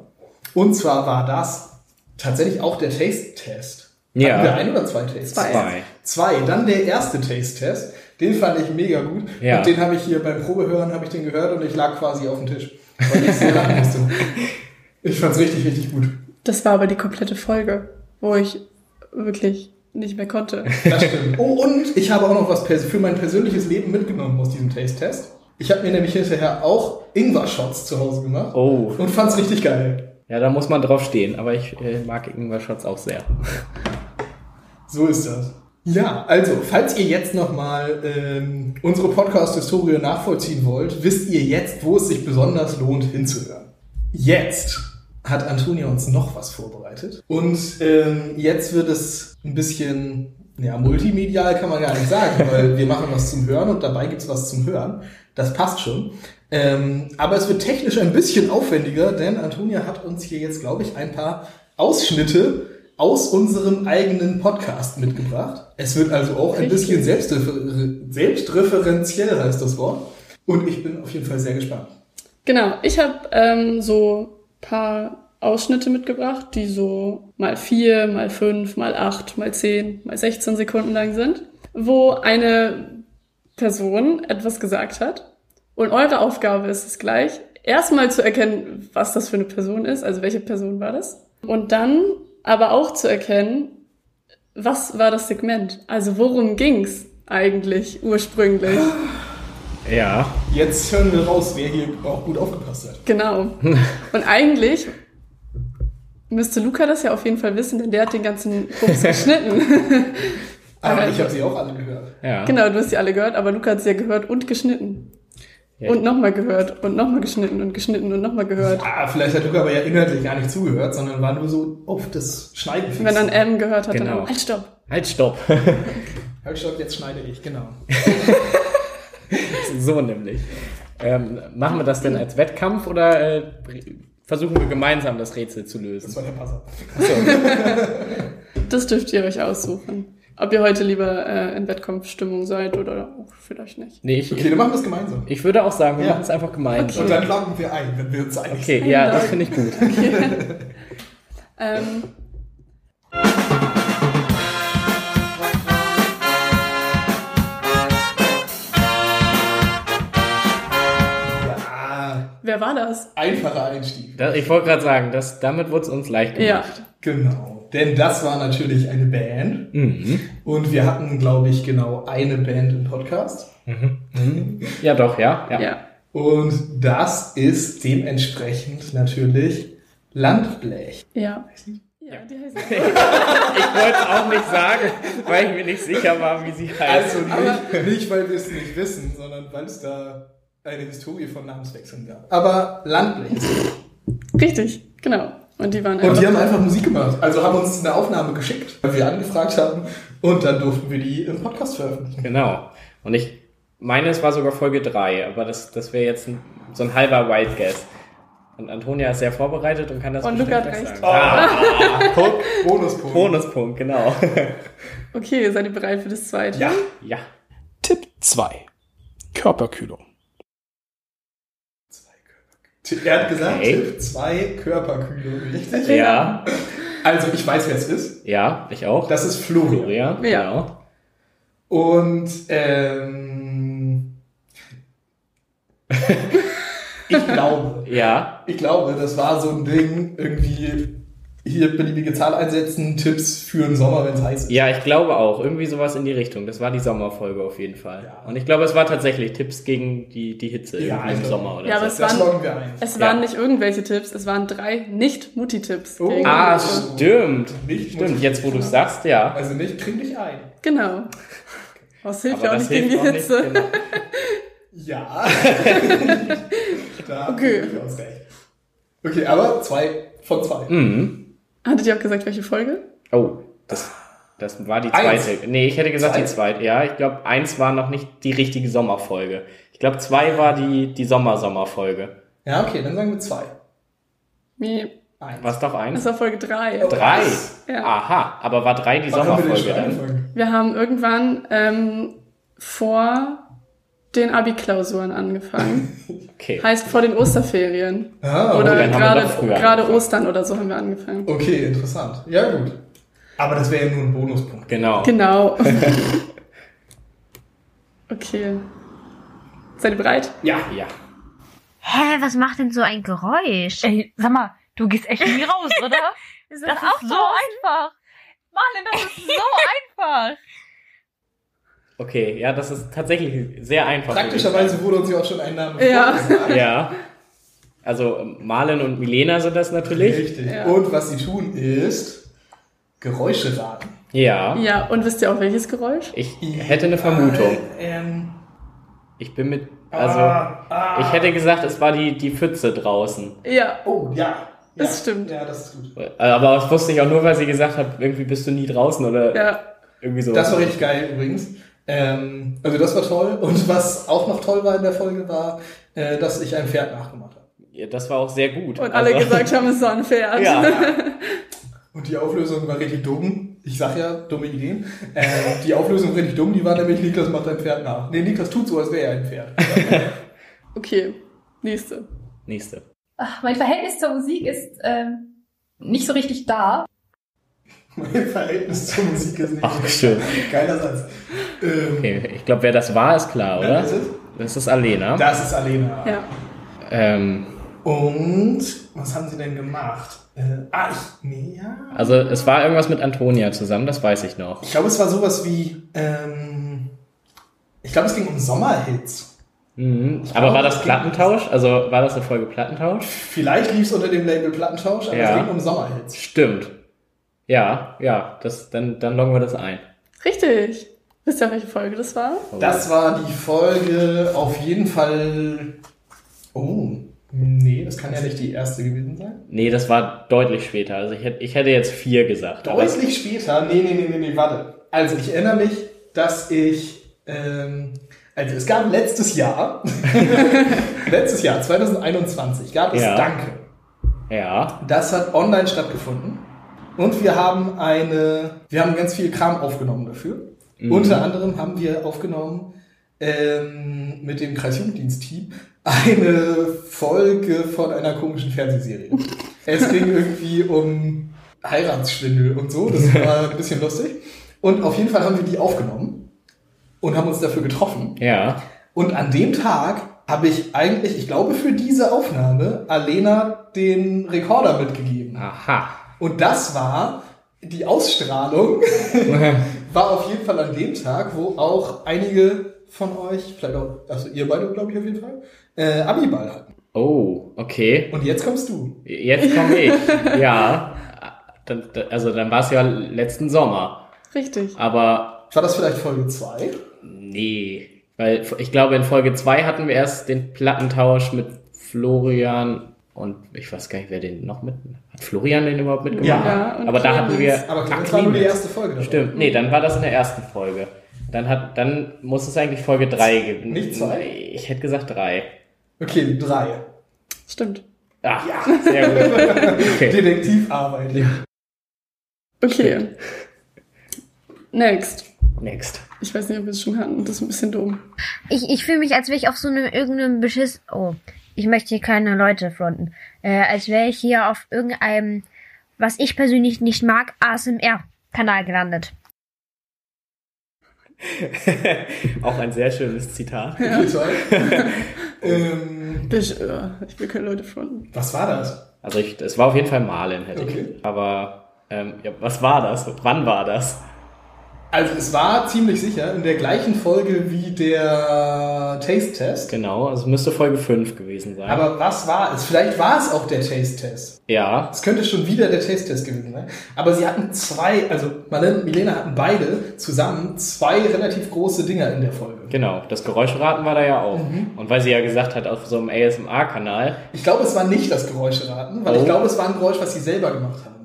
Und zwar war das tatsächlich auch der Taste-Test. Ja. Hatten wir ein oder zwei Taste-Tests? Zwei. Zwei. Dann der erste Taste-Test. Den fand ich mega gut. Ja. Und den habe ich hier beim Probehören habe ich den gehört und ich lag quasi auf dem Tisch, weil ich sehr lachen musste. Ich fand's richtig, richtig gut. Das war aber die komplette Folge, wo ich wirklich nicht mehr konnte. Das stimmt. Oh, und ich habe auch noch was für mein persönliches Leben mitgenommen aus diesem Taste-Test. Ich habe mir nämlich hinterher auch Ingwer-Shots zu Hause gemacht Oh. und fand's richtig geil. Ja, da muss man drauf stehen, aber ich äh, mag Ingwer-Shots auch sehr. So ist das. Ja, also, falls ihr jetzt nochmal ähm, unsere Podcast-Historie nachvollziehen wollt, wisst ihr jetzt, wo es sich besonders lohnt, hinzuhören. Jetzt hat Antonia uns noch was vorbereitet. Und ähm, jetzt wird es ein bisschen, ja, multimedial kann man gar nicht sagen, weil wir machen was zum Hören und dabei gibt's was zum Hören. Das passt schon. Ähm, aber es wird technisch ein bisschen aufwendiger, denn Antonia hat uns hier jetzt, glaube ich, ein paar Ausschnitte aus unserem eigenen Podcast mitgebracht. Es wird also auch ein bisschen selbstrefer selbstreferenziell, heißt das Wort. Und ich bin auf jeden Fall sehr gespannt. Genau, ich habe ähm, so paar Ausschnitte mitgebracht, die so mal vier, mal fünf, mal acht, mal zehn, mal 16 Sekunden lang sind, wo eine Person etwas gesagt hat. Und eure Aufgabe ist es gleich, erstmal zu erkennen, was das für eine Person ist, also welche Person war das. Und dann aber auch zu erkennen, was war das Segment? Also worum ging's eigentlich ursprünglich? Ja. Jetzt hören wir raus, wer hier auch gut aufgepasst hat. Genau. Und eigentlich müsste Luca das ja auf jeden Fall wissen, denn der hat den ganzen Bums geschnitten. Aber Aber- ich habe sie auch alle gehört. Ja. genau, du hast sie alle gehört, aber Luca hat sie ja gehört und geschnitten. Ja. Und nochmal gehört und nochmal geschnitten und geschnitten und nochmal gehört. Ah, vielleicht hat Luca aber ja inhaltlich gar nicht zugehört, sondern war nur so auf das Schneiden Wenn er ein M gehört hat, Genau. dann halt stopp. Halt, stopp. Halt, stopp, jetzt schneide ich, genau. so nämlich. Ähm, machen wir das denn als Wettkampf oder äh, versuchen wir gemeinsam das Rätsel zu Das lösen? war der Passer. Das dürft ihr euch aussuchen. Ob ihr heute lieber äh, in Wettkampfstimmung seid oder auch vielleicht nicht. Nee, ich, Okay, dann machen wir es gemeinsam. ich würde auch sagen, wir Ja. machen es einfach gemeinsam. Und dann loggen wir ein, wenn wir uns einig Okay, ja, das finde ich gut. Ähm, wer war das? einfacher Einstieg. Das, ich wollte gerade sagen, das, damit wurde es uns leicht Ja. gemacht. Genau. Denn das war natürlich eine Band. Mhm. Und wir hatten, glaube ich, genau eine Band im Podcast. Ja, doch, ja. ja. Ja. Und das ist dementsprechend natürlich Landblech. Ja. Ja, die heißt Ich wollte es auch nicht sagen, weil ich mir nicht sicher war, wie sie heißt. Also nicht, nicht weil wir es nicht wissen, sondern weil es da eine Historie von Namenswechseln gab. Aber es. Richtig, genau. Und die waren Und die haben einfach Musik gemacht. Also haben uns eine Aufnahme geschickt, weil wir angefragt haben. Und dann durften wir die im Podcast veröffentlichen. Genau. Und ich meine, es war sogar Folge 3, aber das, das wäre jetzt ein, so ein halber Wild Guess. Und Antonia ist sehr vorbereitet und kann das Und bestimmt Luca hat recht. sagen. Ah, guck. Bonuspunkt. Bonuspunkt, genau. Okay, seid ihr bereit für das zweite? Ja. Ja. Tipp 2. Körperkühlung. Er hat gesagt, Okay. Tipp 2 Körperkühlung. Richtig? Ja. Also ich weiß, wer es ist. Ja, ich auch. Das ist Florian. Florian. Ja. Genau. Und ähm, Ich glaube. Ja. Ich glaube, das war so ein Ding, irgendwie hier beliebige Zahl einsetzen, Tipps für den Sommer, wenn es heiß ist. Ja, ich glaube auch. Irgendwie sowas in die Richtung. Das war die Sommerfolge auf jeden Fall. Ja. Und ich glaube, es war tatsächlich Tipps gegen die, die Hitze Ja, im also- Sommer oder Ja, aber so. es Das waren, wir ein. es Ja. waren nicht irgendwelche Tipps, es waren drei Nicht-Mutti-Tipps. Oh. Ah, stimmt. Nicht Stimmt, jetzt wo du es sagst, ja. Also nicht trink dich ein. Genau. Das hilft Aber ja auch nicht gegen die hilft auch nicht, Hitze. genau. Ja. da Okay. Okay, aber zwei von zwei. Mhm. Hattet ihr auch gesagt, welche Folge? Oh, das, das war die Eins. zweite. Nee, ich hätte gesagt Zwei? die zweite. Ja, ich glaube, eins war noch nicht die richtige Sommerfolge. Ich glaube, zwei war die, die Sommer-Sommerfolge. Ja, okay, dann sagen wir zwei. Nee, Eins. Was doch das eins? war Folge drei. Oh. Drei. Ja. Aha, aber war drei die Wann Sommerfolge dann? Wir haben irgendwann ähm, vor den Abi-Klausuren angefangen. Okay. heißt vor den Osterferien. Ah, oder wir gerade gerade. Ostern oder so haben wir angefangen. Okay, interessant. Ja, gut. Aber das wäre ja nur ein Bonuspunkt. Genau. Genau. okay. Seid ihr bereit? Ja. Ja. Hä, was macht denn so ein Geräusch? Ey, sag mal, du gehst echt nie raus, oder? Das Das ist so einfach. Marlin, das ist so einfach. Okay, ja, das ist tatsächlich sehr einfach. Praktischerweise wurde uns ja auch schon ein Name Ja. Ja. Also Marlen und Milena sind das natürlich. Richtig. Ja. Und was sie tun ist Geräusche raten. Ja. Ja, und wisst ihr auch welches Geräusch? Ich hätte eine Vermutung. Äh, ähm, Ich bin mit. Also, ah, ah. ich hätte gesagt, es war die, die Pfütze draußen. Ja. Oh, ja. Das ja. stimmt. Ja, das ist gut. Aber das wusste ich auch nur, weil sie gesagt hat, irgendwie bist du nie draußen oder Ja. irgendwie so. Das war richtig geil übrigens. Ähm, also das war toll. Und was auch noch toll war in der Folge war, äh, dass ich ein Pferd nachgemacht habe. Ja, das war auch sehr gut. Und alle Also- gesagt haben, es war ein Pferd. Ja. Und die Auflösung war richtig dumm. Ich sag ja, dumme Ideen. Äh, die Auflösung war richtig dumm, die war nämlich, Niklas macht ein Pferd nach. Nee, Niklas tut so, als wäre er ein Pferd. Okay. Nächste. Nächste. Ach, mein Verhältnis zur Musik ist ähm, nicht so richtig da. Mein Verhältnis zur Musik ist nicht Ach, schön. Geiler Satz. Ähm, Okay, ich glaube, wer das war, ist klar, oder? ist? Das ist Alena. Das ist Alena. Ja. Ähm, Und was haben sie denn gemacht? Äh, ah, ich. Nee, ja. also, es war irgendwas mit Antonia zusammen, das weiß ich noch. Ich glaube, es war sowas wie. Ähm, ich glaube, es ging um Sommerhits. Mhm. Aber glaube, war das Plattentausch? Also, war das eine Folge Plattentausch? Vielleicht lief es unter dem Label Plattentausch, aber Ja. es ging um Sommerhits. Stimmt. Ja, ja, das, dann, dann loggen wir das ein. Richtig. Wisst ihr, welche Folge das war? Das war die Folge auf jeden Fall. Oh, nee, das kann ja nicht die erste gewesen sein. Nee, das war deutlich später. Also ich hätte, ich hätte jetzt vier gesagt. aber- Deutlich später. Nee, nee, nee, nee, nee, warte. Also ich erinnere mich, dass ich. Ähm, also es gab letztes Jahr, letztes Jahr, 2021, gab es Ja. Danke. Ja. Das hat online stattgefunden. Und wir haben eine, wir haben ganz viel Kram aufgenommen dafür. Mhm. Unter anderem haben wir aufgenommen ähm, mit dem Kreisjugenddienst-Team eine Folge von einer komischen Fernsehserie. es ging irgendwie um Heiratsschwindel und so. Das war ein bisschen lustig. Und auf jeden Fall haben wir die aufgenommen und haben uns dafür getroffen. Ja. Und an dem Tag habe ich eigentlich, ich glaube, für diese Aufnahme Alena den Rekorder mitgegeben. Aha. Und das war die Ausstrahlung, war auf jeden Fall an dem Tag, wo auch einige von euch, vielleicht auch, also ihr beide, glaube ich, auf jeden Fall, äh, Abiball hatten. Oh, okay. Und jetzt kommst du. Jetzt komme ich. ja. Dann, also dann war es ja letzten Sommer. Richtig. Aber War das vielleicht Folge 2? nee. Weil ich glaube, in Folge 2 hatten wir erst den Plattentausch mit Florian und ich weiß gar nicht, wer den noch mit. Hat Florian den überhaupt mitgemacht? Ja, und Aber da hatten wir. Aber das war nur die erste Folge. dabei. Stimmt, nee, dann war das in der ersten Folge. Dann hat, dann muss es eigentlich Folge 3 geben. Nicht zwei? Ich hätte gesagt 3. Okay, drei. Stimmt. Ach, sehr gut. Okay. Detektivarbeit. Okay. Next. Next. Ich weiß nicht, ob wir es schon hatten. Das ist ein bisschen dumm. Ich, ich fühle mich, als wäre ich auf so einem irgendeinem Beschiss. Oh, ich möchte hier keine Leute fronten. Äh, als wäre ich hier auf irgendeinem, was ich persönlich nicht mag, ASMR-Kanal gelandet. Auch ein sehr schönes Zitat. Toll. Ähm, Ich, äh, ich will keine Leute fronten. was war das? Also ich, es war auf jeden Fall Malen, hätte Okay. ich. Aber ähm, ja, was war das? Wann war das? Also es war ziemlich sicher in der gleichen Folge wie der Taste-Test. Genau, also es müsste Folge 5 gewesen sein. Aber was war es? Vielleicht war es auch der Taste-Test. ja, Es könnte schon wieder der Taste-Test gewesen sein. Aber sie hatten zwei, also Marlene und Milena hatten beide zusammen zwei relativ große Dinger in der Folge. genau. Das Geräuscheraten war da ja auch. Mhm. Und weil sie ja gesagt hat, auf so einem ASMR-Kanal, Ich glaube, es war nicht das Geräuscheraten, weil Oh. ich glaube, es war ein Geräusch, was sie selber gemacht haben.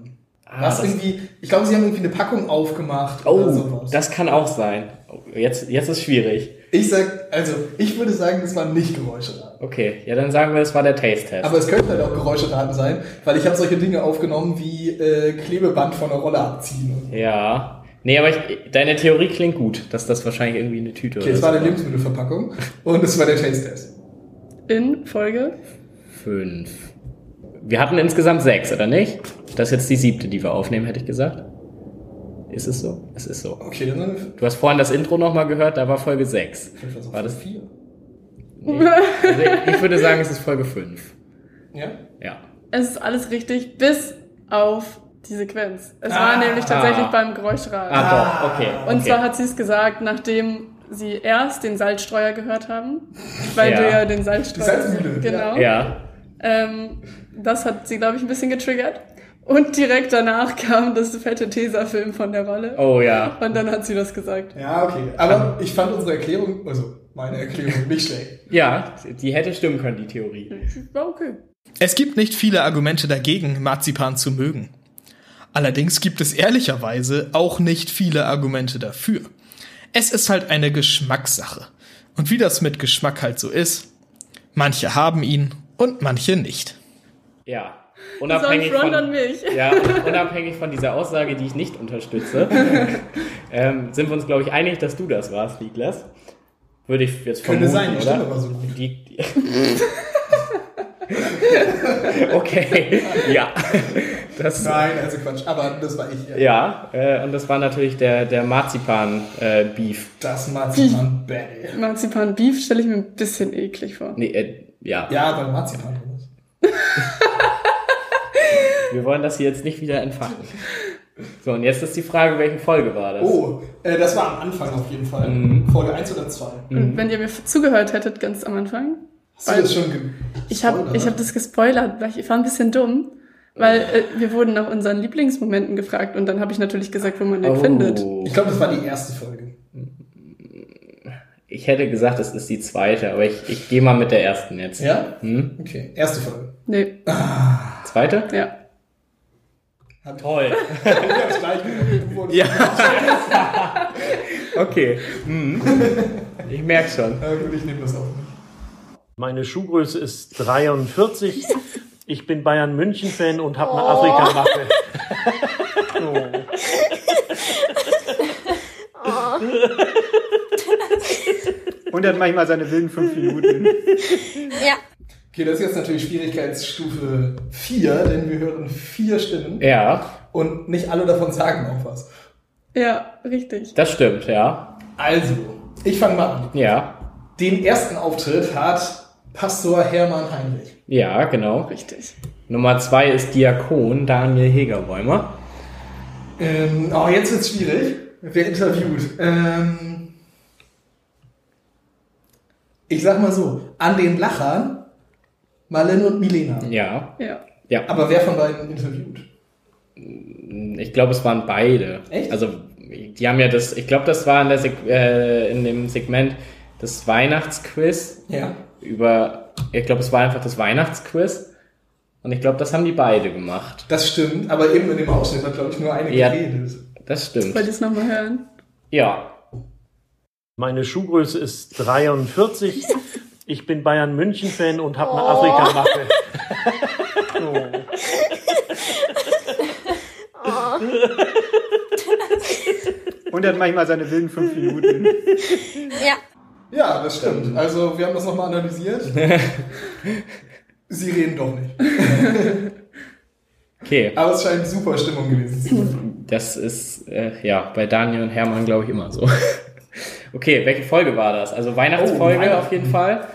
Ah, was das- irgendwie, ich glaube, sie haben irgendwie eine Packung aufgemacht oder oh, sowas. das kann auch sein. Jetzt, jetzt ist schwierig. ich sag, also ich würde sagen, das war nicht Geräuscheraten. Okay, ja, dann sagen wir, es war der Taste-Test. Aber es könnte halt auch Geräuscheraten sein, weil ich habe solche Dinge aufgenommen wie äh, Klebeband von der Rolle abziehen. Ja. Nee, aber ich, deine Theorie klingt gut, dass das wahrscheinlich irgendwie eine Tüte Okay, oder es war eine Lebensmittelverpackung und es war der Taste-Test. In Folge? Fünf. Wir hatten insgesamt sechs, oder nicht? Das ist jetzt die siebte, die wir aufnehmen, hätte ich gesagt. Ist es so? Es ist so. Okay, dann sind wir, Du hast vorhin das Intro nochmal gehört, da war Folge sechs. vielleicht war's auch War das vier. Nee. Also ich würde sagen, es ist Folge fünf. Ja? Ja. Es ist alles richtig, bis auf die Sequenz. Es Ah. war nämlich tatsächlich beim Geräuschraten. Ah, doch, okay. Und okay. zwar hat sie es gesagt, nachdem sie erst den Salzstreuer gehört haben, weil Ja. du ja den Salzstreuer... Die Salzmühle, Genau. Ja. Ähm, das hat sie, glaube ich, ein bisschen getriggert. Und direkt danach kam das fette Tesafilm von der Rolle. Oh ja. Und dann hat sie das gesagt. Ja, okay. Aber ich fand unsere Erklärung, also meine Erklärung, nicht schlecht. Ja, die hätte stimmen können, die Theorie. War okay. Es gibt nicht viele Argumente dagegen, Marzipan zu mögen. Allerdings gibt es ehrlicherweise auch nicht viele Argumente dafür. Es ist halt eine Geschmackssache. Und wie das mit Geschmack halt so ist, manche haben ihn und manche nicht. Ja. Unabhängig von, an mich. ja, unabhängig von dieser Aussage, die ich nicht unterstütze, ähm, sind wir uns, glaube ich, einig, dass du das warst, Niklas. Würde ich jetzt Könnte vermuten, sein, die oder? Stimme war so gut. Die, die okay, ja. Das, Nein, also Quatsch. Aber das war ich. ja, äh, und das war natürlich der, der Marzipan-Beef. Das Marzipan Bäh. Marzipan Beef stelle ich mir ein bisschen eklig vor. nee, äh, ja. Ja, weil Marzipan drin ist. wir wollen das hier jetzt nicht wieder entfachen. So, und jetzt ist die Frage, welche Folge war das? Oh, äh, das war am Anfang auf jeden Fall. Folge 1 oder 2. Und wenn ihr mir zugehört hättet ganz am Anfang, Hast du das schon ich habe ich hab das gespoilert, weil ich war ein bisschen dumm, weil äh, wir wurden nach unseren Lieblingsmomenten gefragt und dann habe ich natürlich gesagt, wo man den findet. Ich glaube, das war die erste Folge. Ich hätte gesagt, es ist die zweite, aber ich, ich gehe mal mit der ersten jetzt. Ja? Hm? Okay, erste Folge. Nee, Zweite? ja. Toll. Ja. okay. Hm. Ich merke schon. Ja, gut, ich nehme das auch nicht. Meine Schuhgröße ist 43. Ich bin Bayern München Fan und habe eine Afrika-Macke. Und er hat manchmal seine wilden fünf Minuten. Ja. Okay, das ist jetzt natürlich Schwierigkeitsstufe 4, denn wir hören vier Stimmen Ja, und nicht alle davon sagen auch was. Ja, richtig. das stimmt, ja. Also, ich fange mal an. Ja. Den ersten Auftritt hat Pastor Hermann Heinrich. Ja, genau. Richtig. Nummer zwei ist Diakon Daniel Hegerbäumer. Ähm, oh, jetzt wird's schwierig. Wer interviewt? Ähm, ich sag mal so, an den Lachern Marlene und Milena. Ja. Ja. Ja. Aber wer von beiden interviewt? Ich glaube, es waren beide. Echt? Also, die haben ja das, ich glaube, das war in, der Seg äh, in dem Segment das Weihnachtsquiz Ja. über, ich glaube, es war einfach das Weihnachtsquiz. Und ich glaube, das haben die beide gemacht. Das stimmt, aber eben in dem Ausschnitt hat, glaube ich, nur eine Ja. geredet. Das stimmt. Wollt ihr es nochmal hören? Ja. Meine Schuhgröße ist 43. Ich bin Bayern München Fan und habe eine Afrika-Macke. Und er hat manchmal seine wilden fünf Minuten. Ja. Ja, das stimmt. Also, wir haben das nochmal analysiert. Sie reden doch nicht. Okay. Aber es scheint super Stimmung gewesen zu sein. Das ist, äh, ja, bei Daniel und Hermann, glaube ich, immer so. Okay, welche Folge war das? Also Weihnachtsfolge Oh, Weihnachten. auf jeden Fall.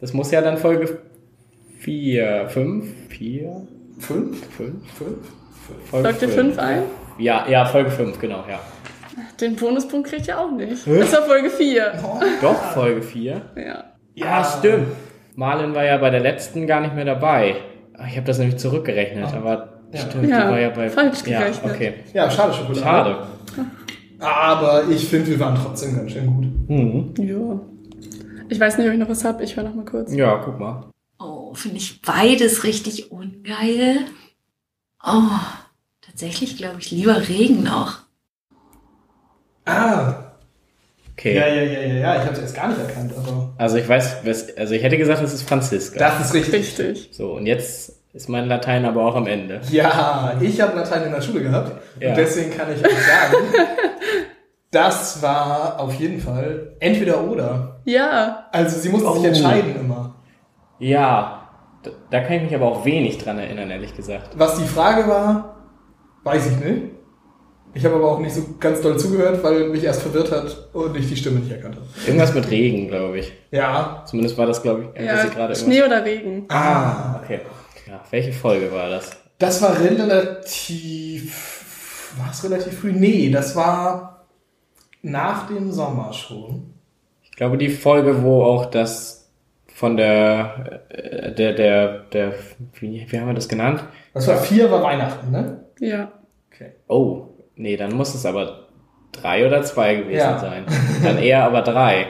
Das muss ja dann Folge 4, 5, 4, Fünf? 5, Fünf? Folge Lockt ihr fünf ein? Ja, ja, Folge 5, genau, ja. Den Bonuspunkt kriegt ihr auch nicht. Das war Folge 4. Doch, Folge 4. Ja. Ja, stimmt. Marlin war ja bei der letzten gar nicht mehr dabei. Ah, Ich habe das nämlich zurückgerechnet, aber Ja. stimmt, Ja, die war ja bei... falsch ja, gerechnet. okay. Ja, schade, Schokolade. Schade. Aber ich finde, wir waren trotzdem ganz schön gut. Mhm. Ja. Ich weiß nicht, ob ich noch was hab. Ich höre noch mal kurz. Ja, guck mal. Oh, finde ich beides richtig ungeil. Oh, tatsächlich glaube ich lieber Regen noch. Ah, Okay. ja, ja, ja, ja, ja. Ich habe es erst gar nicht erkannt, aber Also ich weiß, was, also ich hätte gesagt, es ist Franziska. das ist richtig. Richtig. So, und jetzt ist mein Latein aber auch am Ende. Ja, ich habe Latein in der Schule gehabt Ja. und deswegen kann ich euch sagen, das war auf jeden Fall entweder oder. Ja. Also sie mussten sich Oh. entscheiden immer. Ja, da, da kann ich mich aber auch wenig dran erinnern, ehrlich gesagt. Was die Frage war, weiß ich nicht. Ich habe aber auch nicht so ganz doll zugehört, weil mich erst verwirrt hat und ich die Stimme nicht erkannt habe. Irgendwas mit Regen, glaube ich. Ja. Zumindest war das, glaube ich, Ja, gerade Schnee irgendwas... oder Regen. Ah. Okay. Ja, welche Folge war das? Das war relativ. War es relativ früh? Nee, das war nach dem Sommer schon. Ich glaube, die Folge, wo auch das von der, äh, der, der, der, wie, wie haben wir das genannt? Das war vier, war Weihnachten, ne? Ja. Okay. Oh, nee, dann muss es aber drei oder zwei gewesen Ja. sein. Dann eher aber drei.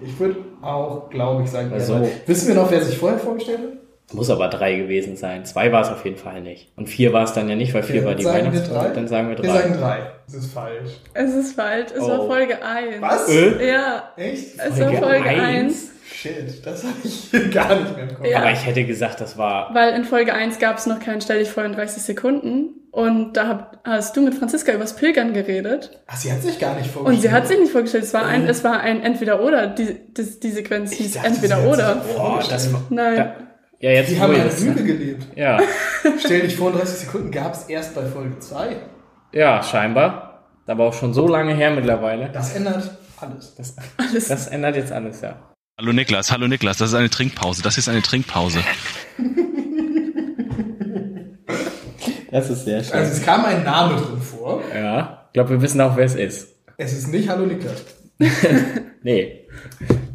Ich würde auch, glaube ich, sagen, Also-. Wissen wir noch, wer sich vorher vorgestellt hat? Muss aber drei gewesen sein. Zwei war es auf jeden Fall nicht. Und vier war es dann ja nicht, weil vier Okay, war die wir Weihnachtsfolge. Dann sagen wir Wir drei. sagen drei. Das ist falsch. Es ist falsch. Es Oh. war Folge 1. Was? Äh? Ja. Echt? Es war Folge 1. Shit, das habe ich gar nicht mehr im Kopf. Ja. Aber ich hätte gesagt, das war. Weil in Folge 1 gab es noch keinen Stell dich vor in 30 Sekunden. Und da hab, hast du mit Franziska übers Pilgern geredet. Ach, sie hat sich gar nicht vorgestellt. Und sie hat sich nicht vorgestellt. Es war ein, es war ein Entweder-Oder. Die, die, die Sequenz hieß Entweder-Oder. Boah, das war. Nein. Da, ja, jetzt Die haben eine Lüge sagt. gelebt. Ja. Stell dich vor, in 30 Sekunden gab es erst bei Folge 2. Ja, scheinbar. Aber auch schon so lange her mittlerweile. Das ändert alles. Das, Alles. das ändert jetzt alles, ja. Hallo Niklas, hallo Niklas, das ist eine Trinkpause. Das ist eine Trinkpause. Das ist sehr schön. Also es kam ein Name drin vor. Ja. Ich glaube, wir wissen auch, wer es ist. Es ist nicht Hallo Niklas, Nee.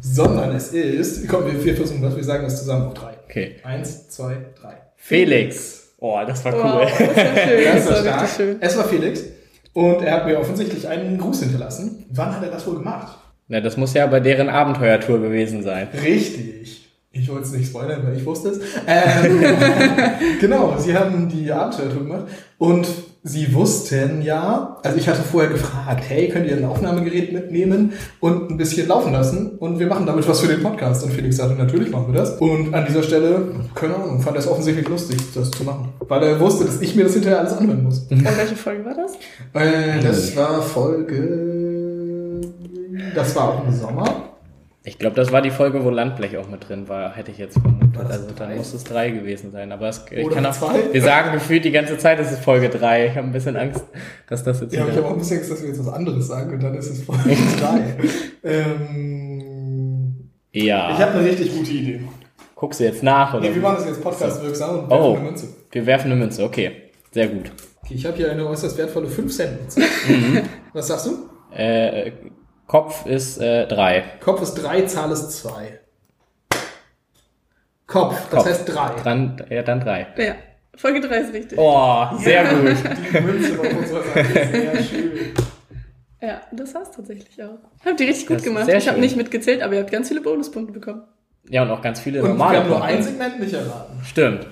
sondern es ist. Komm, wir, wir versuchen das, wir sagen das zusammen auf drei. Okay. Eins, zwei, drei. Felix. Oh, das war cool. Wow, das war schön. Das Das war richtig schön. Es war Felix. Und er hat mir offensichtlich einen Gruß hinterlassen. Wann hat er das wohl gemacht? Na, das muss ja bei deren Abenteuertour gewesen sein. Richtig. Ich wollte es nicht spoilern, weil ich wusste es. Ähm, genau, sie haben die Abenteuertour gemacht und sie wussten ja, also ich hatte vorher gefragt, hey, könnt ihr ein Aufnahmegerät mitnehmen und ein bisschen laufen lassen und wir machen damit was für den Podcast. Und Felix sagte, natürlich machen wir das. Und an dieser Stelle, keine Ahnung, fand er es offensichtlich lustig, das zu machen. Weil er wusste, dass ich mir das hinterher alles anhören muss. Und welche Folge war das? Äh, das war Folge... Das war auch im Sommer. Ich glaube, das war die Folge, wo Landblech auch mit drin war, hätte ich jetzt vermutet. Also dann drei? muss es drei gewesen sein. Aber es, ich Oder kann auch, zwei? wir sagen gefühlt die ganze Zeit, es ist Folge drei. Ich habe ein bisschen Angst, dass das jetzt Ja, aber ich habe auch ein bisschen Angst, dass wir jetzt was anderes sagen und dann ist es Folge 3. ähm, Ja. ich habe eine richtig gute Idee. Guckst du jetzt nach? Oder? Nee, wir machen das jetzt podcastwirksam und werfen Oh, eine Münze. wir werfen eine Münze. Okay, sehr gut. Okay, ich habe hier eine äußerst wertvolle 5 Cent Münze. Mhm. Was sagst du? Äh, Kopf ist äh, drei. Kopf ist 3, Zahl ist 2. Kopf, das Kopf. heißt 3. Dann, ja, dann drei. Ja. Folge 3 ist richtig. Oh, sehr gut. Die Münze auf unserer Seite ist sehr schön. Ja, das war's tatsächlich auch. Habt ihr richtig gut Das gemacht. Ich habe nicht mitgezählt, aber ihr habt ganz viele Bonuspunkte bekommen. Ja, und auch ganz viele Und wir normale haben nur ein. Segment nicht erraten. Stimmt.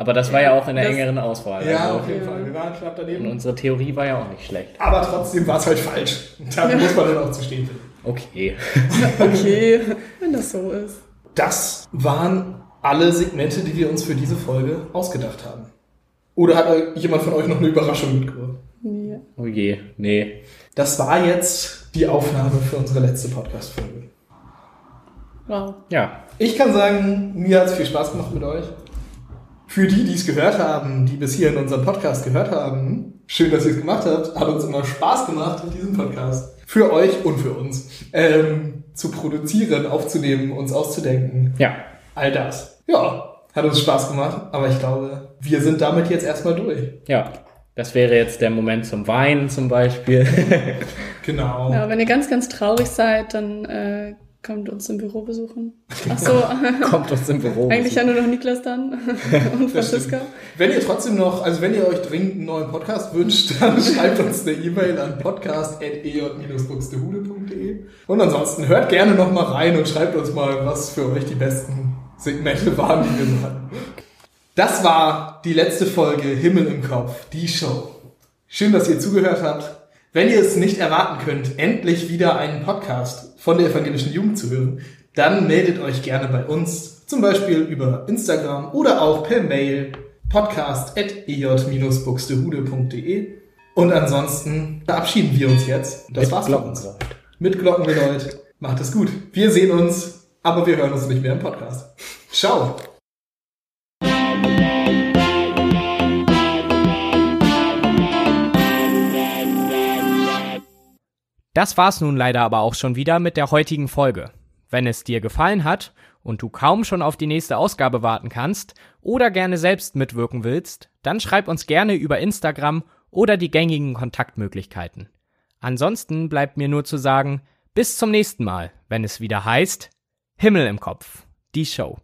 Aber das war ja auch in der Das- engeren Auswahl. Ja, also, auf jeden Fall. Wir waren knapp und daneben. unsere Theorie war ja auch nicht schlecht. Aber trotzdem war es halt falsch. Da muss man dann auch zu stehen finden. Okay. Okay, wenn das so ist. Das waren alle Segmente, die wir uns für diese Folge ausgedacht haben. Oder hat jemand von euch noch eine Überraschung mitgebracht? Ja. Oh je, nee. Das war jetzt die Aufnahme für unsere letzte Podcast-Folge. Wow. Ja. Ich kann sagen, mir hat es viel Spaß gemacht mit euch. Für die, die es gehört haben, die bis hierhin unseren Podcast gehört haben, schön, dass ihr es gemacht habt. Hat uns immer Spaß gemacht, diesen Podcast für euch und für uns ähm, zu produzieren, aufzunehmen, uns auszudenken. Ja. all das. Ja, hat uns Spaß gemacht, aber ich glaube, wir sind damit jetzt erstmal durch. Ja, das wäre jetzt der Moment zum Weinen zum Beispiel. Genau. Ja, wenn ihr ganz, ganz traurig seid, dann äh, kommt uns im Büro besuchen. Ach so. Kommt uns im Büro. Eigentlich ja nur noch Niklas dann und Franziska. Wenn ihr trotzdem noch, also wenn ihr euch dringend einen neuen Podcast wünscht, dann schreibt uns eine E-Mail an podcast.ej-buxtehude.de und ansonsten hört gerne noch mal rein und schreibt uns mal, was für euch die besten Segmente waren, die wir hatten. Das war die letzte Folge Himmel im Kopf, die Show. Schön, dass ihr zugehört habt. Wenn ihr es nicht erwarten könnt, endlich wieder einen Podcast von der evangelischen Jugend zu hören, dann meldet euch gerne bei uns, zum Beispiel über Instagram oder auch per Mail podcast.ej-buxtehude.de. Und ansonsten verabschieden wir uns jetzt. Das Mit war's von uns. Mit Glockengeläut. Macht es gut. Wir sehen uns, aber wir hören uns nicht mehr im Podcast. Ciao. Das war's nun leider aber auch schon wieder mit der heutigen Folge. Wenn es dir gefallen hat und du kaum schon auf die nächste Ausgabe warten kannst oder gerne selbst mitwirken willst, dann schreib uns gerne über Instagram oder die gängigen Kontaktmöglichkeiten. Ansonsten bleibt mir nur zu sagen, bis zum nächsten Mal, wenn es wieder heißt Himmel im Kopf, die Show.